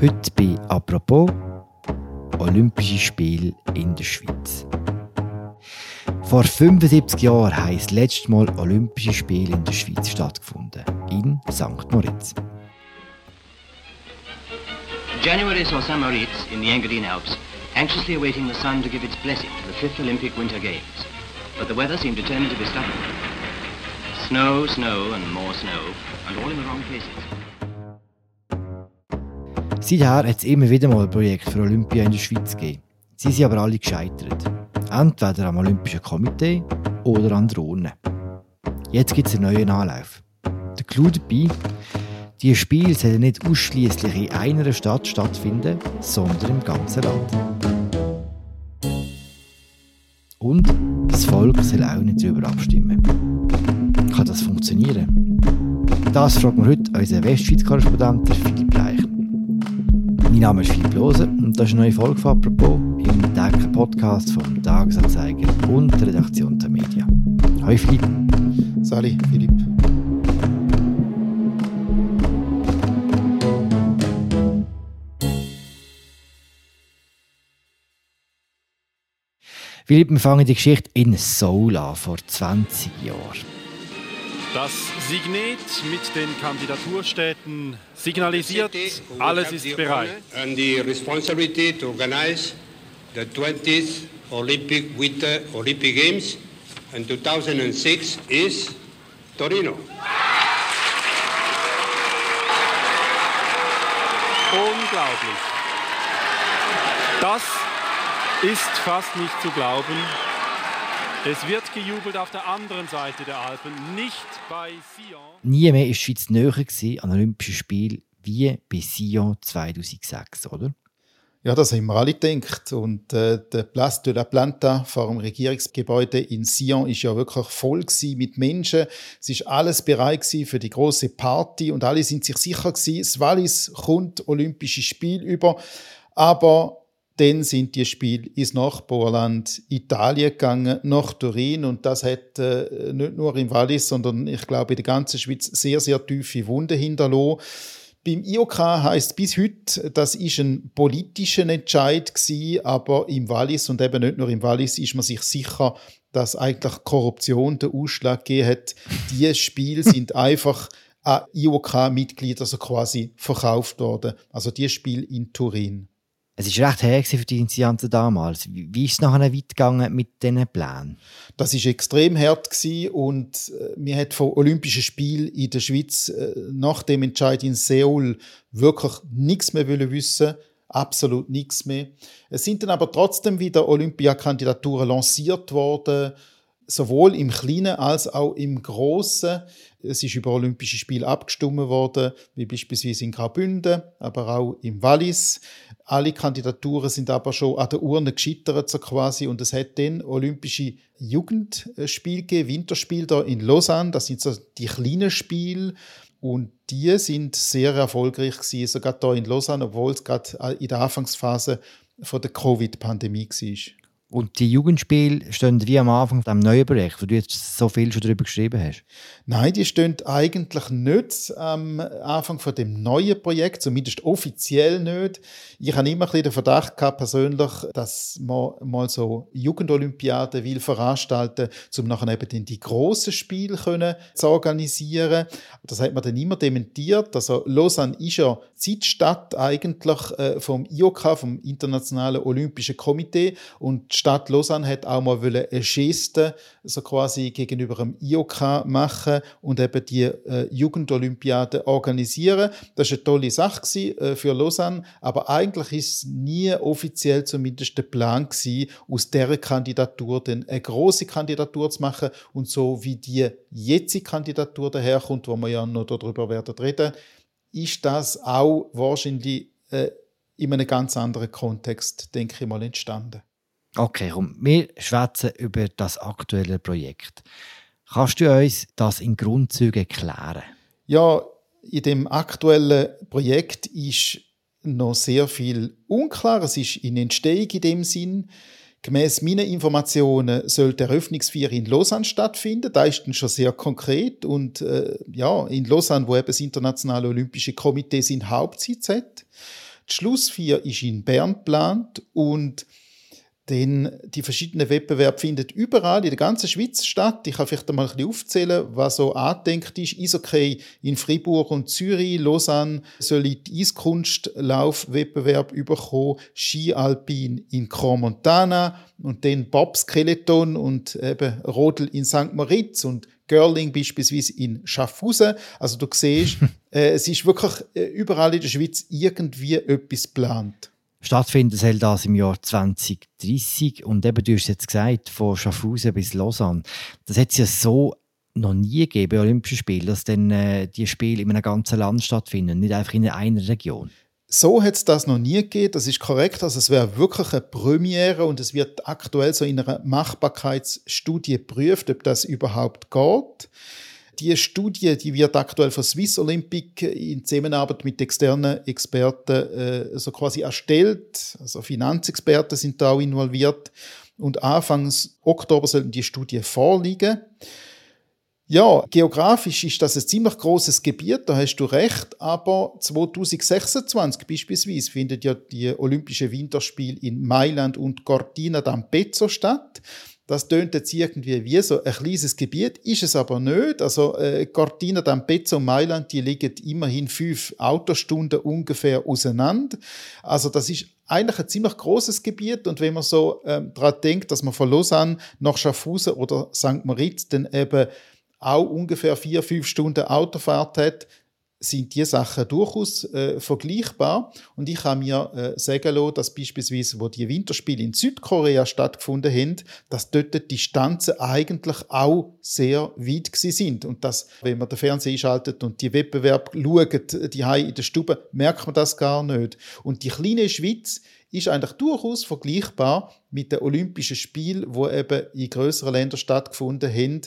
Heute bei «Apropos» Olympische Spiele in der Schweiz. Vor 75 Jahren haben das letzte Mal Olympische Spiele in der Schweiz stattgefunden, in St. Moritz. January saw St. Moritz in the Engadine Alps anxiously awaiting the sun to give its blessing to the fifth Olympic Winter Games. But the weather seemed determined to be stubborn. Snow, snow and more snow, and all in the wrong places. Seither hat es immer wieder mal Projekte für Olympia in der Schweiz gegeben. Sie sind aber alle gescheitert. Entweder am Olympischen Komitee oder an Urne. Jetzt gibt es einen neuen Anlauf. Der Clou dabei, die Spiele sollen nicht ausschließlich in einer Stadt stattfinden, sondern im ganzen Land. Und das Volk soll auch nicht darüber abstimmen. Kann das funktionieren? Das fragt man heute unseren Westschweiz-Korrespondent Philipp Leichen. Mein Name ist Philipp Lose und das ist eine neue Folge von «Apropos» im täglichen Podcast vom Tagesanzeiger und der Redaktion der Media. Hallo Philipp. Sali, Philipp. Philipp, wir fangen die Geschichte in Seoul an, vor 20 Jahren. Das Signet mit den Kandidaturstädten signalisiert, alles ist bereit. And the responsibility to organize the 20th Olympic Winter Olympic Games in 2006 is Torino. Unglaublich. Das ist fast nicht zu glauben. Es wird gejubelt auf der anderen Seite der Alpen, nicht bei Sion. Nie mehr war die Schweiz näher an Olympischen Spielen wie bei Sion 2006, oder? Ja, das haben wir alle gedacht. Und äh, der Place de la Planta vor dem Regierungsgebäude in Sion ist ja wirklich voll mit Menschen. Es ist alles bereit für die große Party und alle sind sich sicher gewesen, das Wallis kommt Olympische Spiel über. Aber dann sind die Spiele ins Nachbarland Italien gegangen, nach Turin. Und das hat äh, nicht nur im Wallis, sondern ich glaube in der ganzen Schweiz sehr, sehr tiefe Wunden hinterlassen. Beim IOK heißt bis heute, das ist ein politischer Entscheid gewesen, aber im Wallis und eben nicht nur im Wallis ist man sich sicher, dass eigentlich Korruption den Ausschlag gegeben hat. Die Spiele sind einfach an IOK-Mitglieder also quasi verkauft worden. Also die Spiele in Turin. Es war recht her für die Initianten damals. Wie ist es nachher weit gegangen mit diesen Plänen? Das war extrem hart und wir äh, hat von Olympischen Spielen in der Schweiz äh, nach dem Entscheid in Seoul wirklich nichts mehr wissen absolut nichts mehr. Es sind dann aber trotzdem wieder Olympiakandidaturen lanciert worden, sowohl im Kleinen als auch im Großen. Es ist über Olympische Spiele abgestimmt worden, wie beispielsweise in Graubünden, aber auch im Wallis. Alle Kandidaturen sind aber schon an der Urne gescheitert, so quasi. Und es hat dann Olympische Jugendspiele gegeben, Winterspiele da in Lausanne. Das sind so die kleinen Spiele. Und die sind sehr erfolgreich gewesen, sogar da in Lausanne, obwohl es gerade in der Anfangsphase von der Covid-Pandemie war. Und die Jugendspiele stehen wie am Anfang dem neuen Projekt, wo du jetzt so viel schon darüber geschrieben hast? Nein, die stehen eigentlich nicht am Anfang von dem neuen Projekt, zumindest offiziell nicht. Ich habe immer den Verdacht gehabt, persönlich, dass man mal so Jugendolympiaden will veranstalten, um nachher eben die grossen Spiele können zu organisieren. Das hat man dann immer dementiert. Also Lausanne ist ja Zeitstadt eigentlich äh, vom IOK, vom Internationalen Olympischen Komitee. Und Stadt Lausanne hat auch mal eine Geste so quasi gegenüber dem IOK machen und eben die äh, Jugendolympiade organisieren. Das war eine tolle Sache gewesen, äh, für Lausanne, aber eigentlich ist es nie offiziell zumindest der Plan gewesen, aus dieser Kandidatur dann eine große Kandidatur zu machen. Und so wie die jetzige Kandidatur daherkommt, wo wir ja noch darüber werden reden, ist das auch wahrscheinlich äh, in einem ganz anderen Kontext, denke ich mal, entstanden. Okay, komm, wir schwätzen über das aktuelle Projekt. Kannst du uns das in Grundzügen erklären? Ja, in dem aktuellen Projekt ist noch sehr viel unklar. Es ist in Entstehung in dem Sinn. Gemäß meinen Informationen soll der Eröffnungsfeier in Lausanne stattfinden. Da ist dann schon sehr konkret. Und äh, ja, in Lausanne, wo eben das Internationale Olympische Komitee seinen Hauptsitz hat. Die Schlussfeier ist in Bern geplant und denn die verschiedenen Wettbewerbe finden überall in der ganzen Schweiz statt. Ich kann vielleicht einmal ein bisschen aufzählen, was so angedenkt ist. Eishockey in Fribourg und Zürich, Lausanne soll die Eiskunstlaufwettbewerb überkommen, Ski Alpin in Cromontana und dann Bobskeleton und eben Rodel in St. Moritz und Girling beispielsweise in Schaffhausen. Also du siehst, äh, es ist wirklich äh, überall in der Schweiz irgendwie etwas geplant. Stattfinden soll das im Jahr 2030 und eben, du hast jetzt gesagt, von Schaffhausen bis Lausanne. Das hat es ja so noch nie gegeben bei Olympischen Spielen, dass dann äh, die Spiele in einem ganzen Land stattfinden, nicht einfach in einer Region. So hat es das noch nie gegeben, das ist korrekt. Also es wäre wirklich eine Premiere und es wird aktuell so in einer Machbarkeitsstudie geprüft, ob das überhaupt geht. Die Studie, die wird aktuell von Swiss Olympic in Zusammenarbeit mit externen Experten äh, so quasi erstellt. Also Finanzexperten sind da auch involviert. Und Anfangs Oktober sollten die Studie vorliegen. Ja, geografisch ist das ein ziemlich großes Gebiet, da hast du recht, aber 2026 beispielsweise findet ja die Olympischen Winterspiele in Mailand und Cortina d'Ampezzo statt. Das tönt jetzt irgendwie wie so ein kleines Gebiet, ist es aber nicht. Also äh, Cortina d'Ampezzo und Mailand, die liegen immerhin fünf Autostunden ungefähr auseinander. Also das ist eigentlich ein ziemlich großes Gebiet und wenn man so ähm, daran denkt, dass man von Lausanne nach Schaffhausen oder St. Moritz dann eben auch ungefähr vier, fünf Stunden Autofahrt hat, sind die Sachen durchaus äh, vergleichbar. Und ich habe mir äh, sagen lassen, dass beispielsweise, wo die Winterspiele in Südkorea stattgefunden haben, dass dort die Distanzen eigentlich auch sehr weit gewesen sind. Und dass, wenn man den Fernseher einschaltet und die Wettbewerb schaut, die in der Stube, merkt man das gar nicht. Und die kleine Schweiz ist eigentlich durchaus vergleichbar mit den Olympischen Spielen, wo eben in größeren Ländern stattgefunden haben,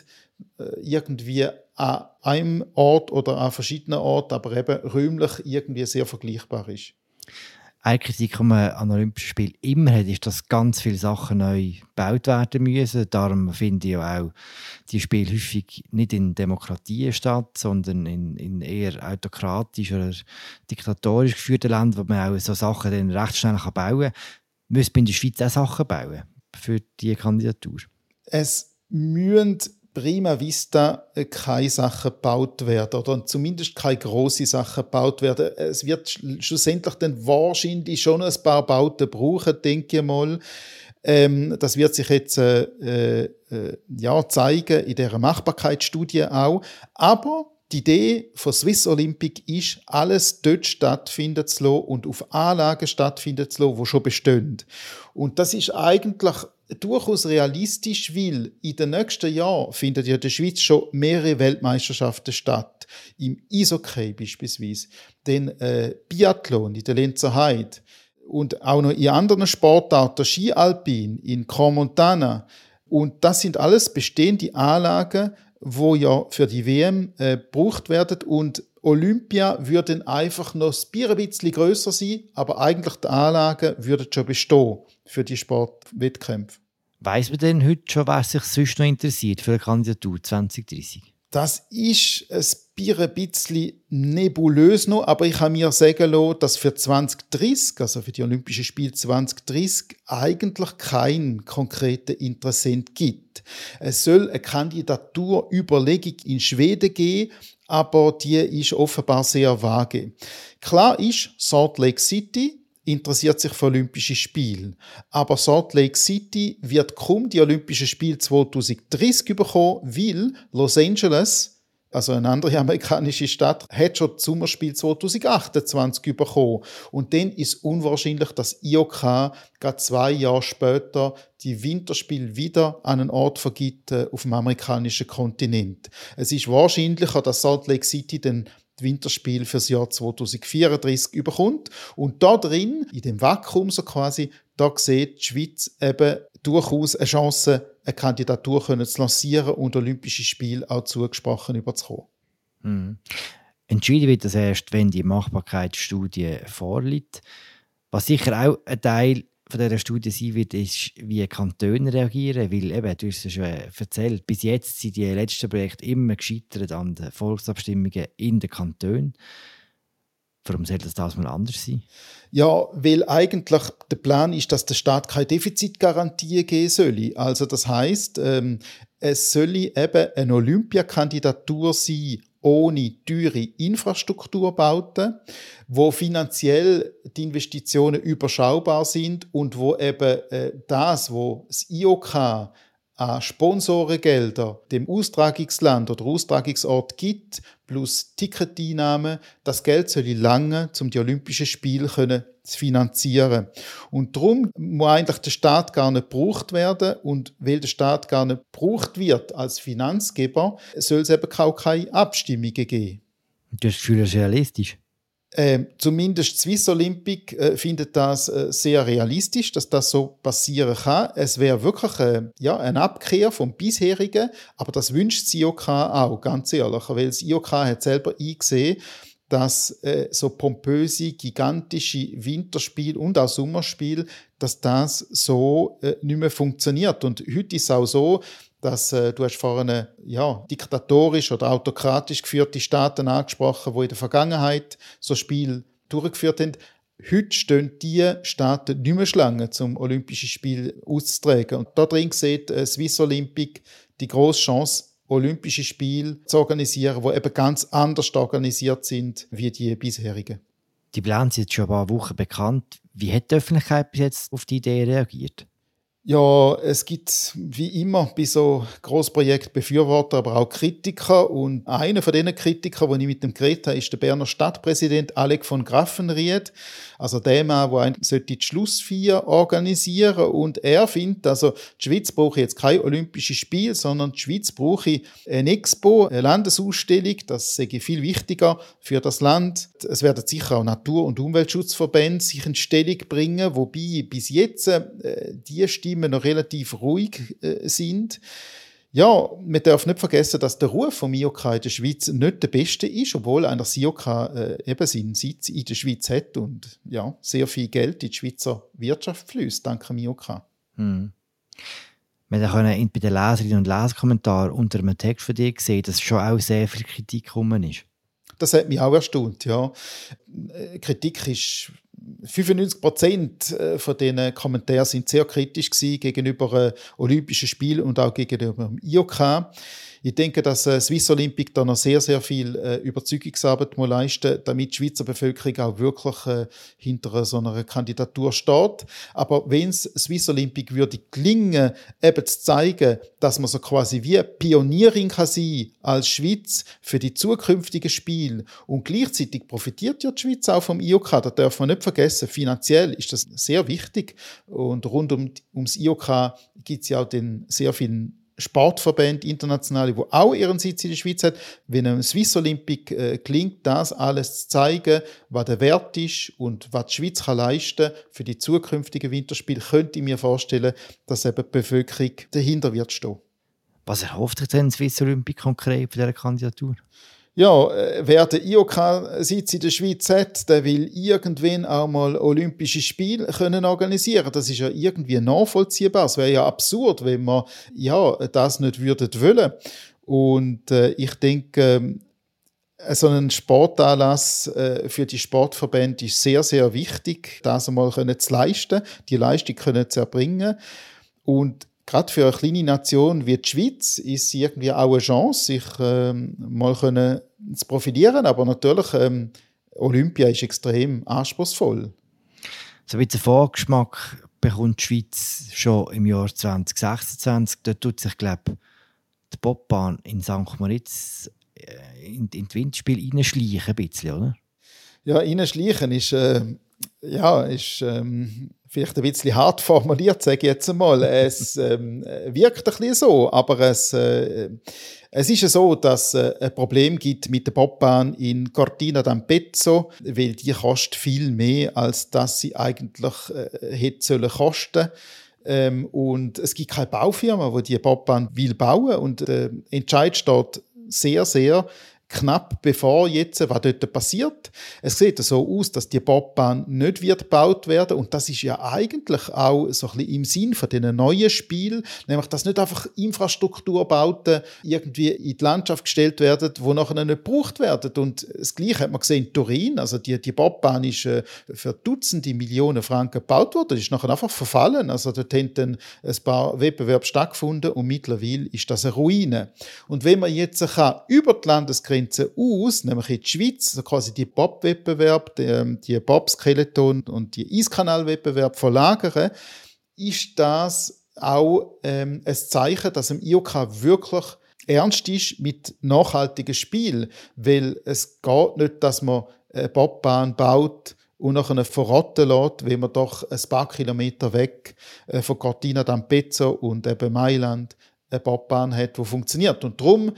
äh, irgendwie an einem Ort oder an verschiedenen Orten, aber eben räumlich irgendwie sehr vergleichbar ist. Eine Kritik, die man an Olympischen Spielen immer hat, ist, dass ganz viele Sachen neu gebaut werden müssen. Darum finde ich auch die Spiele häufig nicht in Demokratien statt, sondern in, in eher autokratisch oder diktatorisch geführten Ländern, wo man auch so Sachen dann recht schnell bauen kann. Müsste man in der Schweiz auch Sachen bauen für diese Kandidatur? Es müssen prima vista äh, keine Sachen gebaut werden oder zumindest keine große Sachen gebaut werden. Es wird schlussendlich dann wahrscheinlich schon ein paar Bauten brauchen, denke ich mal. Ähm, das wird sich jetzt äh, äh, ja, zeigen in der Machbarkeitsstudie auch. Aber die Idee von Swiss Olympic ist, alles dort stattfinden zu lassen und auf Anlagen stattfinden zu lassen, die schon bestehen. Und das ist eigentlich durchaus realistisch, weil in den nächsten Jahren findet ja in der Schweiz schon mehrere Weltmeisterschaften statt. Im Eishockey beispielsweise, den äh, Biathlon in der Lenzer Heide und auch noch in anderen Sportarten, Ski Alpin in Cromontana. Und das sind alles bestehende Anlagen, wo ja für die WM äh, gebraucht werden und Olympia würden einfach noch ein bisschen größer sein, aber eigentlich die Anlagen würden schon bestehen für die Sportwettkämpfe. Weiß man denn heute schon, wer sich sonst noch interessiert für eine Kandidatur 2030? Das ist ein bisschen nebulös noch, aber ich habe mir sagen lassen, dass für 2030, also für die Olympischen Spiele 2030, eigentlich keinen konkreten Interessent gibt. Es soll eine Kandidaturüberlegung in Schweden geben, aber die ist offenbar sehr vage. Klar ist, Salt Lake City interessiert sich für Olympische Spiele. Aber Salt Lake City wird kaum die Olympischen Spiele 2030 bekommen, weil Los Angeles, also eine andere amerikanische Stadt, hat schon das Sommerspiel 2028 bekommen. Und dann ist unwahrscheinlich, dass IOK gerade zwei Jahre später die Winterspiele wieder an einen Ort vergibt äh, auf dem amerikanischen Kontinent. Es ist wahrscheinlicher, dass Salt Lake City dann Winterspiel fürs Jahr 2034 überkommt. Und da drin, in dem Vakuum so quasi, da sieht die Schweiz eben durchaus eine Chance, eine Kandidatur können zu lancieren und Olympische Spiele auch zugesprochen überzukommen. Mhm. Entschieden wird das erst, wenn die Machbarkeitsstudie vorliegt. Was sicher auch ein Teil von dieser Studie sein wird, ist, wie Kantone reagieren. Weil eben, du hast es schon erzählt, bis jetzt sind die letzten Projekte immer gescheitert an den Volksabstimmungen in den Kantonen. Warum soll das das mal anders sein? Ja, weil eigentlich der Plan ist, dass der Staat keine Defizitgarantie geben soll. Also das heißt, ähm, es soll eben eine Olympiakandidatur sein ohne teure Infrastrukturbauten, wo finanziell die Investitionen überschaubar sind und wo eben äh, das, wo das IOK an Sponsorengelder dem Austragungsland oder Austragungsort gibt, plus Ticketeinnahmen, das Geld soll lange, um die Olympischen Spiele zu finanzieren. Und darum muss eigentlich der Staat gar nicht gebraucht werden und weil der Staat gar nicht gebraucht wird als Finanzgeber, soll es eben auch keine Abstimmungen geben. Das ist realistisch? Äh, zumindest Swiss Olympic äh, findet das äh, sehr realistisch, dass das so passieren kann. Es wäre wirklich äh, ja, eine Abkehr vom bisherigen, aber das wünscht das IOK auch, ganz ehrlich, weil das IOK hat selber eingesehen, dass äh, so pompöse, gigantische Winterspiel und auch Sommerspiel, dass das so äh, nicht mehr funktioniert. Und heute ist es auch so, dass äh, du hast vorhin ja, diktatorisch oder autokratisch geführte Staaten angesprochen, wo in der Vergangenheit so Spiel durchgeführt haben. Heute stehen diese Staaten nicht mehr Schlange, zum Olympische Spiel auszutragen. Und da drin sieht äh, Swiss Olympic die große Chance, Olympische Spiele zu organisieren, die eben ganz anders organisiert sind wie die bisherigen. Die Pläne sind schon ein paar Wochen bekannt. Wie hat die Öffentlichkeit bis jetzt auf die Idee reagiert? Ja, es gibt wie immer bei so Großprojekten Befürworter, aber auch Kritiker. Und einer von diesen Kritikern, den ich mit dem geredet habe, ist der Berner Stadtpräsident Alec von Graffenried. Also der Mann, der die Schlussfeier organisieren Und er findet, also die Schweiz brauche jetzt kein Olympisches Spiel, sondern die Schweiz brauche eine Expo, eine Landesausstellung. Das sei viel wichtiger für das Land. Es werden sicher auch Natur- und Umweltschutzverbände sich in Stellung bringen, wobei bis jetzt äh, die Stimme Stimmen noch relativ ruhig äh, sind. Ja, man darf nicht vergessen, dass der Ruf vom IOK in der Schweiz nicht der beste ist, obwohl einer das IOK äh, eben seinen Sitz in der Schweiz hat und ja, sehr viel Geld in die Schweizer Wirtschaft fließt, dank dem IOK. Hm. Wir können bei den Leserinnen und Leserkommentaren unter einem Text von dir sehen, dass schon auch sehr viel Kritik gekommen ist. Das hat mich auch erstaunt, ja. Äh, Kritik ist 95 Prozent äh, von diesen Kommentaren sind sehr kritisch gegenüber äh, Olympischen Spielen und auch gegenüber dem IOK. Ich denke, dass äh, Swiss Olympic da noch sehr, sehr viel äh, Überzeugungsarbeit muss leisten damit die Schweizer Bevölkerung auch wirklich äh, hinter so einer Kandidatur steht. Aber wenn es Swiss Olympic würde gelingen, eben zu zeigen, dass man so quasi wie Pionierin kann sein als Schweiz für die zukünftigen Spiele und gleichzeitig profitiert ja die Schweiz auch vom IOK, das darf man nicht vergessen. Finanziell ist das sehr wichtig und rund um, ums IOK gibt es ja auch den sehr vielen Sportverbände, internationale, wo auch ihren Sitz in der Schweiz hat, wenn einem Swiss Olympic äh, gelingt, das alles zu zeigen, was der Wert ist und was die Schweiz kann leisten für die zukünftigen Winterspiele, könnte ich mir vorstellen, dass eben die Bevölkerung dahinter wird stehen. Was erhofft sich denn Swiss Olympic konkret für diese Kandidatur? Ja, äh, wer den IOK-Sitz in der Schweiz hat, der will irgendwann auch mal Olympische Spiele können organisieren. Das ist ja irgendwie nachvollziehbar. Es wäre ja absurd, wenn man ja das nicht würden wollen. Und äh, ich denke, äh, so ein Sportanlass äh, für die Sportverbände ist sehr, sehr wichtig, das einmal können zu leisten, die Leistung können zu erbringen. Und gerade für eine kleine Nation wie die Schweiz ist es irgendwie auch eine Chance, sich ähm, mal können zu profilieren. Aber natürlich, ähm, Olympia ist extrem anspruchsvoll. So ein bisschen Vorgeschmack bekommt die Schweiz schon im Jahr 2026. Dort tut sich, glaube die Bobbahn in St. Moritz äh, in, in das Windspiel reinschleichen, ein bisschen, oder? Ja, reinschleichen ist, äh, ja, ist ähm, vielleicht ein bisschen hart formuliert, sage ich jetzt einmal. Es ähm, wirkt ein bisschen so, aber es, äh, es ist ja so, dass es äh, ein Problem gibt mit der Bobbahn in Cortina d'Ampezzo, weil die kostet viel mehr, als dass sie eigentlich äh, hätte sollen kosten. Ähm, und es gibt keine Baufirma, die die Bobbahn will bauen und der Entscheid steht sehr, sehr knapp bevor jetzt, was dort passiert. Es sieht so aus, dass die Bobbahn nicht wird gebaut werden und das ist ja eigentlich auch so ein bisschen im Sinn von diesen neuen Spiel, nämlich dass nicht einfach Infrastrukturbauten irgendwie in die Landschaft gestellt werden, wo nachher nicht gebraucht werden. Und das Gleiche hat man gesehen in Turin, also die, die Bobbahn ist äh, für Dutzende Millionen Franken gebaut worden, das ist nachher einfach verfallen. Also dort haben dann ein paar Wettbewerbe stattgefunden und mittlerweile ist das eine Ruine. Und wenn man jetzt kann, über die Landesgrenze aus, nämlich in die Schweiz, also quasi die Bob-Wettbewerb, die, ähm, die Bob-Skeleton und die Eiskanal-Wettbewerb verlagern, ist das auch ähm, ein Zeichen, dass im IOK wirklich ernst ist mit nachhaltigem Spiel, weil es geht nicht, dass man eine Bobbahn baut und nachher verrotten lässt, wenn man doch ein paar Kilometer weg äh, von Cortina d'Ampezzo und eben Mailand eine Bobbahn hat, die funktioniert. Und darum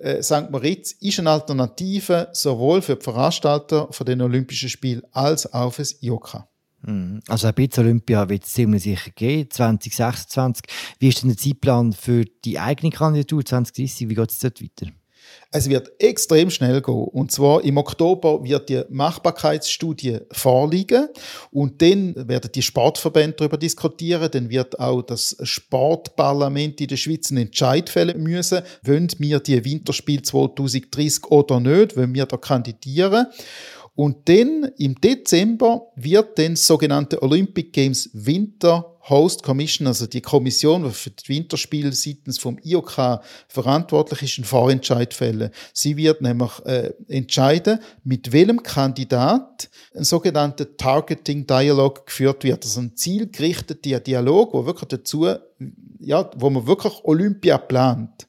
äh, St. Moritz ist eine Alternative sowohl für die Veranstalter von den Olympischen Spielen als auch für das IOK. Mhm. Also ein bisschen Olympia wird es ziemlich sicher gehen, 2026. Wie ist denn der Zeitplan für die eigene Kandidatur 2030? Wie geht es dort weiter? Es wird extrem schnell gehen. Und zwar im Oktober wird die Machbarkeitsstudie vorliegen und dann werden die Sportverbände darüber diskutieren. Dann wird auch das Sportparlament in der Schweiz einen Entscheid fällen müssen. Wollen wir die Winterspiel 2030 oder nicht? Wollen wir da kandidieren? Und dann im Dezember wird dann das sogenannte Olympic Games Winter Host Commission, also die Kommission, die für die Winterspiele seitens vom IOK verantwortlich ist, einen Vorentscheid fällen. Sie wird nämlich äh, entscheiden, mit welchem Kandidat ein sogenannter Targeting Dialog geführt wird, also ein zielgerichteter Dialog, wo wirklich dazu, ja, wo man wirklich Olympia plant.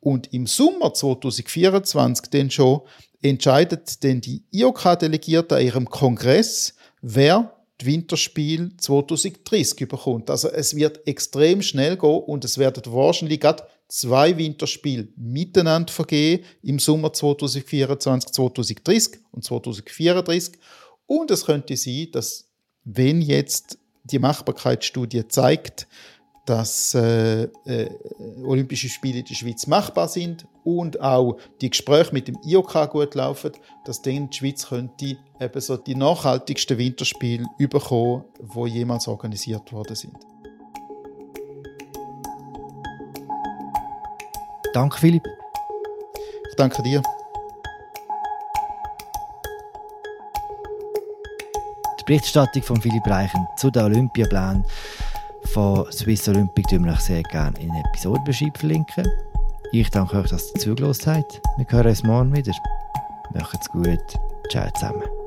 Und im Sommer 2024 dann schon entscheidet denn die IOK-Delegierte an ihrem Kongress, wer die Winterspiel 2030 bekommt. Also es wird extrem schnell gehen und es werden wahrscheinlich gerade zwei Winterspiele miteinander vergehen im Sommer 2024, 2030 und 2034. Und es könnte sein, dass wenn jetzt die Machbarkeitsstudie zeigt, dass äh, äh, Olympische Spiele in der Schweiz machbar sind und auch die Gespräche mit dem IOK gut laufen, dass dann die Schweiz könnte eben so die nachhaltigsten Winterspiele überkommen, wo jemals organisiert worden sind. Danke, Philipp. Ich danke dir. Die Berichterstattung von Philipp Reichen zu den Olympiaplänen von Swiss Olympic wir euch sehr gerne in den Episodenbeschreibung verlinken. Ich danke euch, dass ihr zugelassen habt. Wir hören uns morgen wieder. Macht's gut. Ciao zusammen.